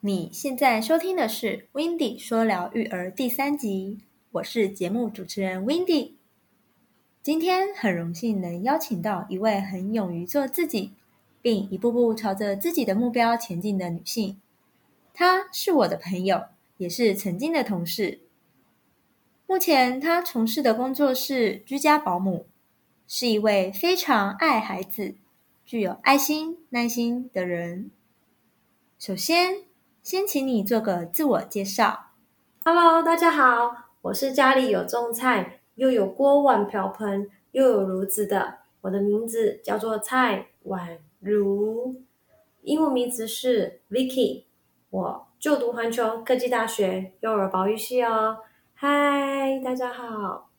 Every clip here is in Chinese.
你现在收听的是《w i n d y 说聊育儿》第三集，我是节目主持人 w i n d y 今天很荣幸能邀请到一位很勇于做自己，并一步步朝着自己的目标前进的女性。她是我的朋友，也是曾经的同事。目前她从事的工作是居家保姆，是一位非常爱孩子、具有爱心、耐心的人。首先，先请你做个自我介绍。Hello，大家好，我是家里有种菜，又有锅碗瓢盆，又有炉子的。我的名字叫做蔡婉如，英文名字是 Vicky。我就读环球科技大学幼儿保育系哦。嗨，大家好。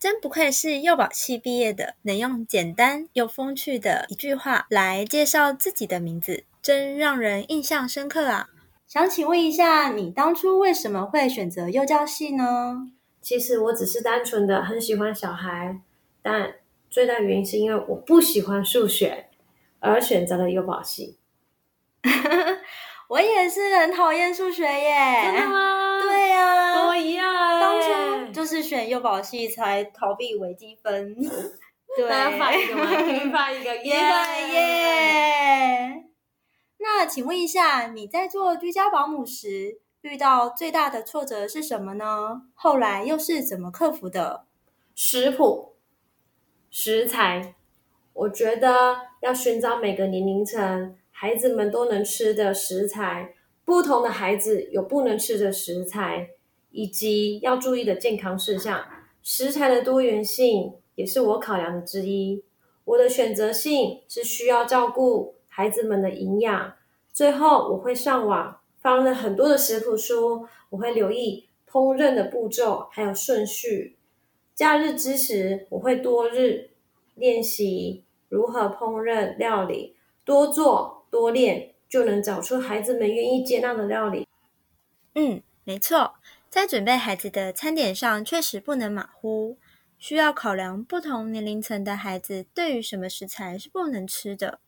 真不愧是幼保系毕业的，能用简单又风趣的一句话来介绍自己的名字，真让人印象深刻啊！想请问一下，你当初为什么会选择幼教系呢？其实我只是单纯的很喜欢小孩，但最大原因是因为我不喜欢数学，而选择了幼保系。我也是很讨厌数学耶！真的吗？对呀、跟我一样哎。当初就是选幼保系才逃避微积分。对，发一个发一个，耶耶！那请问一下，你在做居家保姆时遇到最大的挫折是什么呢？后来又是怎么克服的？食谱、食材，我觉得要寻找每个年龄层孩子们都能吃的食材，不同的孩子有不能吃的食材，以及要注意的健康事项。食材的多元性也是我考量的之一。我的选择性是需要照顾孩子们的营养。最后，我会上网翻了很多的食谱书，我会留意烹饪的步骤还有顺序。假日之时，我会多日练习如何烹饪料理，多做多练，就能找出孩子们愿意接纳的料理。嗯，没错，在准备孩子的餐点上，确实不能马虎，需要考量不同年龄层的孩子对于什么食材是不能吃的。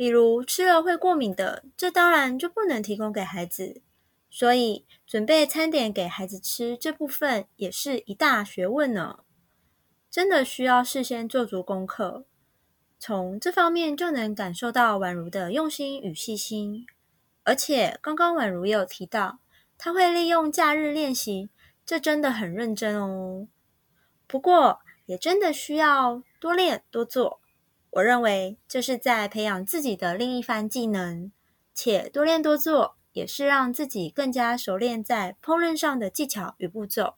比如吃了会过敏的，这当然就不能提供给孩子。所以准备餐点给孩子吃这部分也是一大学问呢，真的需要事先做足功课。从这方面就能感受到宛如的用心与细心。而且刚刚宛如也有提到，她会利用假日练习，这真的很认真哦。不过也真的需要多练多做。我认为这是在培养自己的另一番技能，且多练多做也是让自己更加熟练在烹饪上的技巧与步骤。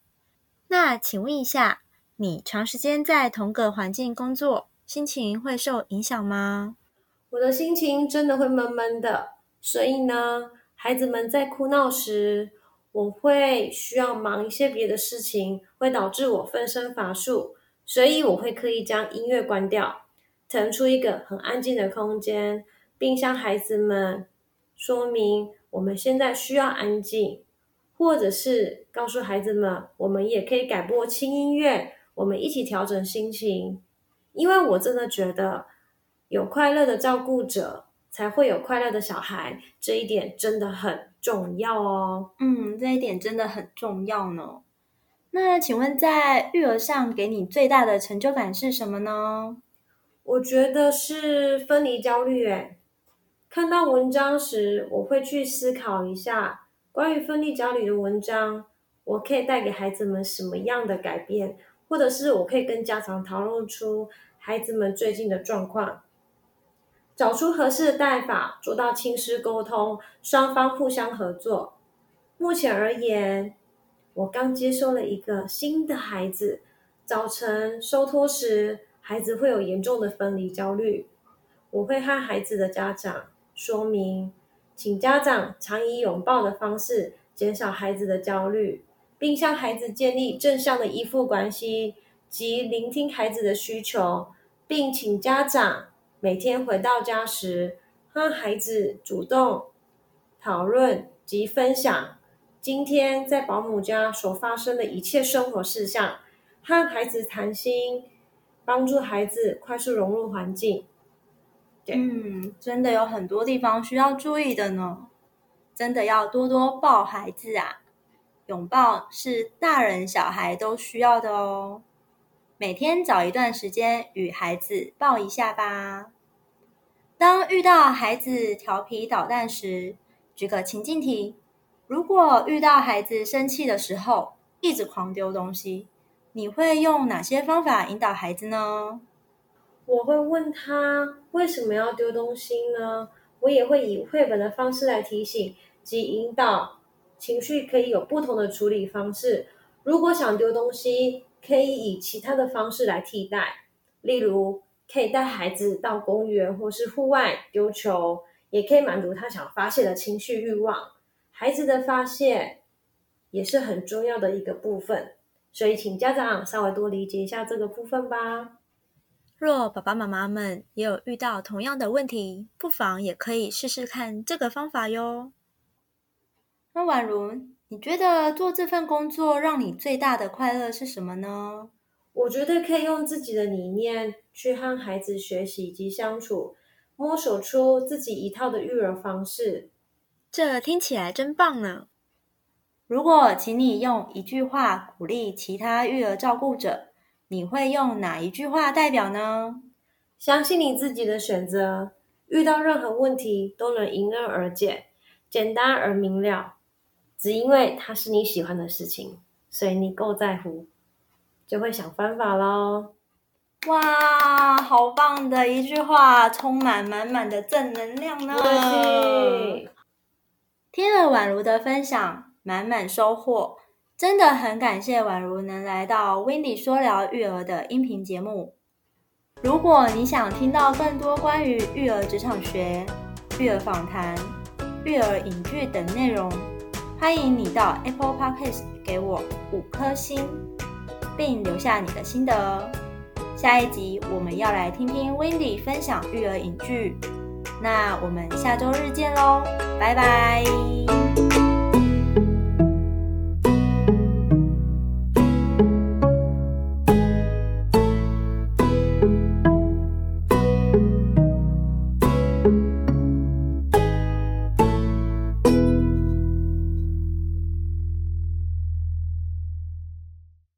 那请问一下，你长时间在同个环境工作，心情会受影响吗？我的心情真的会闷闷的，所以呢，孩子们在哭闹时，我会需要忙一些别的事情，会导致我分身乏术，所以我会刻意将音乐关掉。腾出一个很安静的空间，并向孩子们说明我们现在需要安静，或者是告诉孩子们，我们也可以改播轻音乐，我们一起调整心情。因为我真的觉得，有快乐的照顾者，才会有快乐的小孩，这一点真的很重要哦。嗯，这一点真的很重要呢。那请问，在育儿上给你最大的成就感是什么呢？我觉得是分离焦虑。诶，看到文章时，我会去思考一下关于分离焦虑的文章，我可以带给孩子们什么样的改变，或者是我可以跟家长讨论出孩子们最近的状况，找出合适的带法，做到亲师沟通，双方互相合作。目前而言，我刚接收了一个新的孩子，早晨收托时。孩子会有严重的分离焦虑，我会和孩子的家长说明，请家长常以拥抱的方式减少孩子的焦虑，并向孩子建立正向的依附关系及聆听孩子的需求，并请家长每天回到家时和孩子主动讨论及分享今天在保姆家所发生的一切生活事项，和孩子谈心。帮助孩子快速融入环境。对嗯，真的有很多地方需要注意的呢。真的要多多抱孩子啊！拥抱是大人小孩都需要的哦。每天找一段时间与孩子抱一下吧。当遇到孩子调皮捣蛋时，举个情境题：如果遇到孩子生气的时候，一直狂丢东西，你会用哪些方法引导孩子呢？我会问他为什么要丢东西呢？我也会以绘本的方式来提醒及引导，情绪可以有不同的处理方式。如果想丢东西，可以以其他的方式来替代，例如可以带孩子到公园或是户外丢球，也可以满足他想发泄的情绪欲望。孩子的发泄也是很重要的一个部分，所以请家长稍微多理解一下这个部分吧。若爸爸妈妈们也有遇到同样的问题，不妨也可以试试看这个方法哟。那宛如，你觉得做这份工作让你最大的快乐是什么呢？我觉得可以用自己的理念去和孩子学习以及相处，摸索出自己一套的育儿方式。这听起来真棒呢！如果请你用一句话鼓励其他育儿照顾者。你会用哪一句话代表呢？相信你自己的选择，遇到任何问题都能迎刃而解，简单而明了。只因为它是你喜欢的事情，所以你够在乎，就会想方法喽。哇，好棒的一句话，充满满满的正能量呢！听了宛如的分享，满满收获。真的很感谢宛如能来到 w i n d y 说聊育儿的音频节目。如果你想听到更多关于育儿职场学、育儿访谈、育儿影剧等内容，欢迎你到 Apple Podcast 给我五颗星，并留下你的心得。下一集我们要来听听 w i n d y 分享育儿影剧，那我们下周日见喽，拜拜。